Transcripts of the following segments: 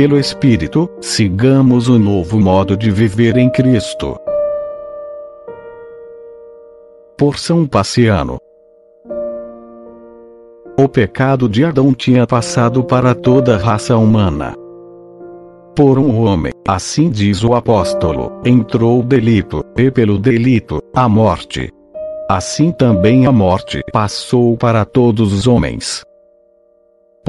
pelo Espírito, sigamos o novo modo de viver em Cristo. Por São Paciano. O pecado de Adão tinha passado para toda a raça humana. Por um homem, assim diz o apóstolo, entrou o delito, e pelo delito, a morte. Assim também a morte passou para todos os homens.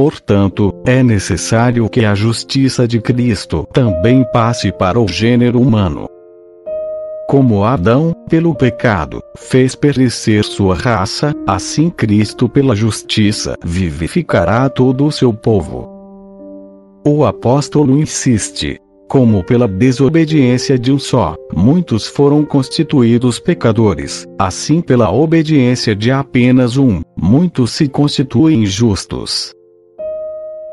Portanto, é necessário que a justiça de Cristo também passe para o gênero humano. Como Adão, pelo pecado, fez perecer sua raça, assim Cristo, pela justiça, vivificará todo o seu povo. O apóstolo insiste: como pela desobediência de um só, muitos foram constituídos pecadores, assim pela obediência de apenas um, muitos se constituem justos.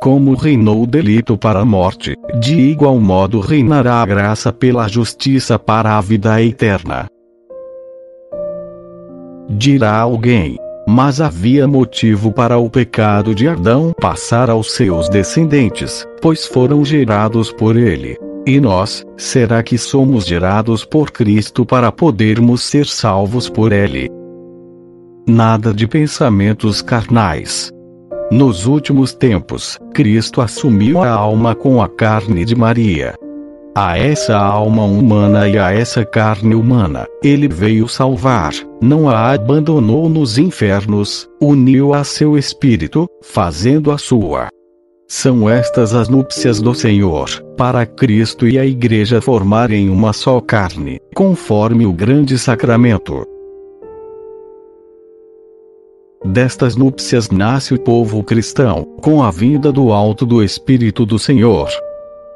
Como reinou o delito para a morte, de igual modo reinará a graça pela justiça para a vida eterna. Dirá alguém: Mas havia motivo para o pecado de Adão passar aos seus descendentes, pois foram gerados por ele. E nós, será que somos gerados por Cristo para podermos ser salvos por ele? Nada de pensamentos carnais. Nos últimos tempos, Cristo assumiu a alma com a carne de Maria. A essa alma humana e a essa carne humana, ele veio salvar, não a abandonou nos infernos, uniu a seu espírito, fazendo a sua. São estas as núpcias do Senhor, para Cristo e a Igreja formarem uma só carne, conforme o grande sacramento. Destas núpcias nasce o povo cristão, com a vinda do alto do Espírito do Senhor.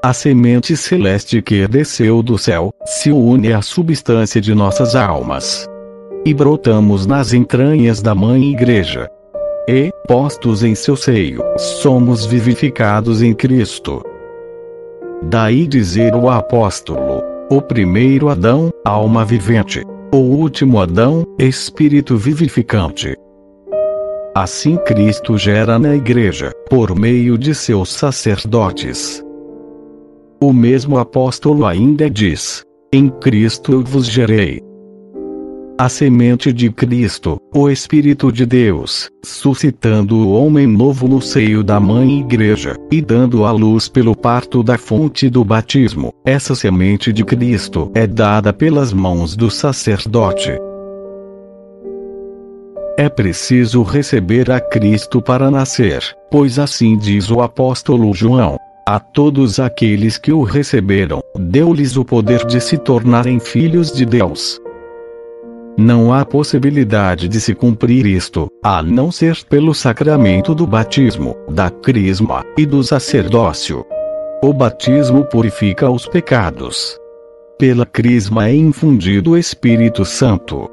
A semente celeste que desceu do céu, se une à substância de nossas almas. E brotamos nas entranhas da Mãe Igreja. E, postos em seu seio, somos vivificados em Cristo. Daí dizer o apóstolo: o primeiro Adão, alma vivente. O último Adão, espírito vivificante. Assim Cristo gera na Igreja, por meio de seus sacerdotes. O mesmo apóstolo ainda diz: Em Cristo eu vos gerei. A semente de Cristo, o Espírito de Deus, suscitando o homem novo no seio da Mãe Igreja, e dando à luz pelo parto da fonte do batismo, essa semente de Cristo é dada pelas mãos do sacerdote. É preciso receber a Cristo para nascer, pois assim diz o apóstolo João. A todos aqueles que o receberam, deu-lhes o poder de se tornarem filhos de Deus. Não há possibilidade de se cumprir isto, a não ser pelo sacramento do batismo, da crisma e do sacerdócio. O batismo purifica os pecados. Pela crisma é infundido o Espírito Santo.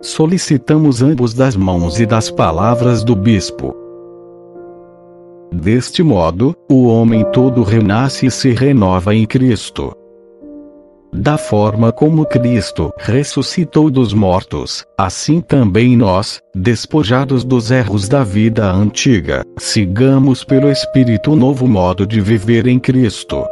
Solicitamos ambos das mãos e das palavras do bispo. Deste modo, o homem todo renasce e se renova em Cristo. Da forma como Cristo ressuscitou dos mortos, assim também nós, despojados dos erros da vida antiga, sigamos pelo Espírito novo modo de viver em Cristo.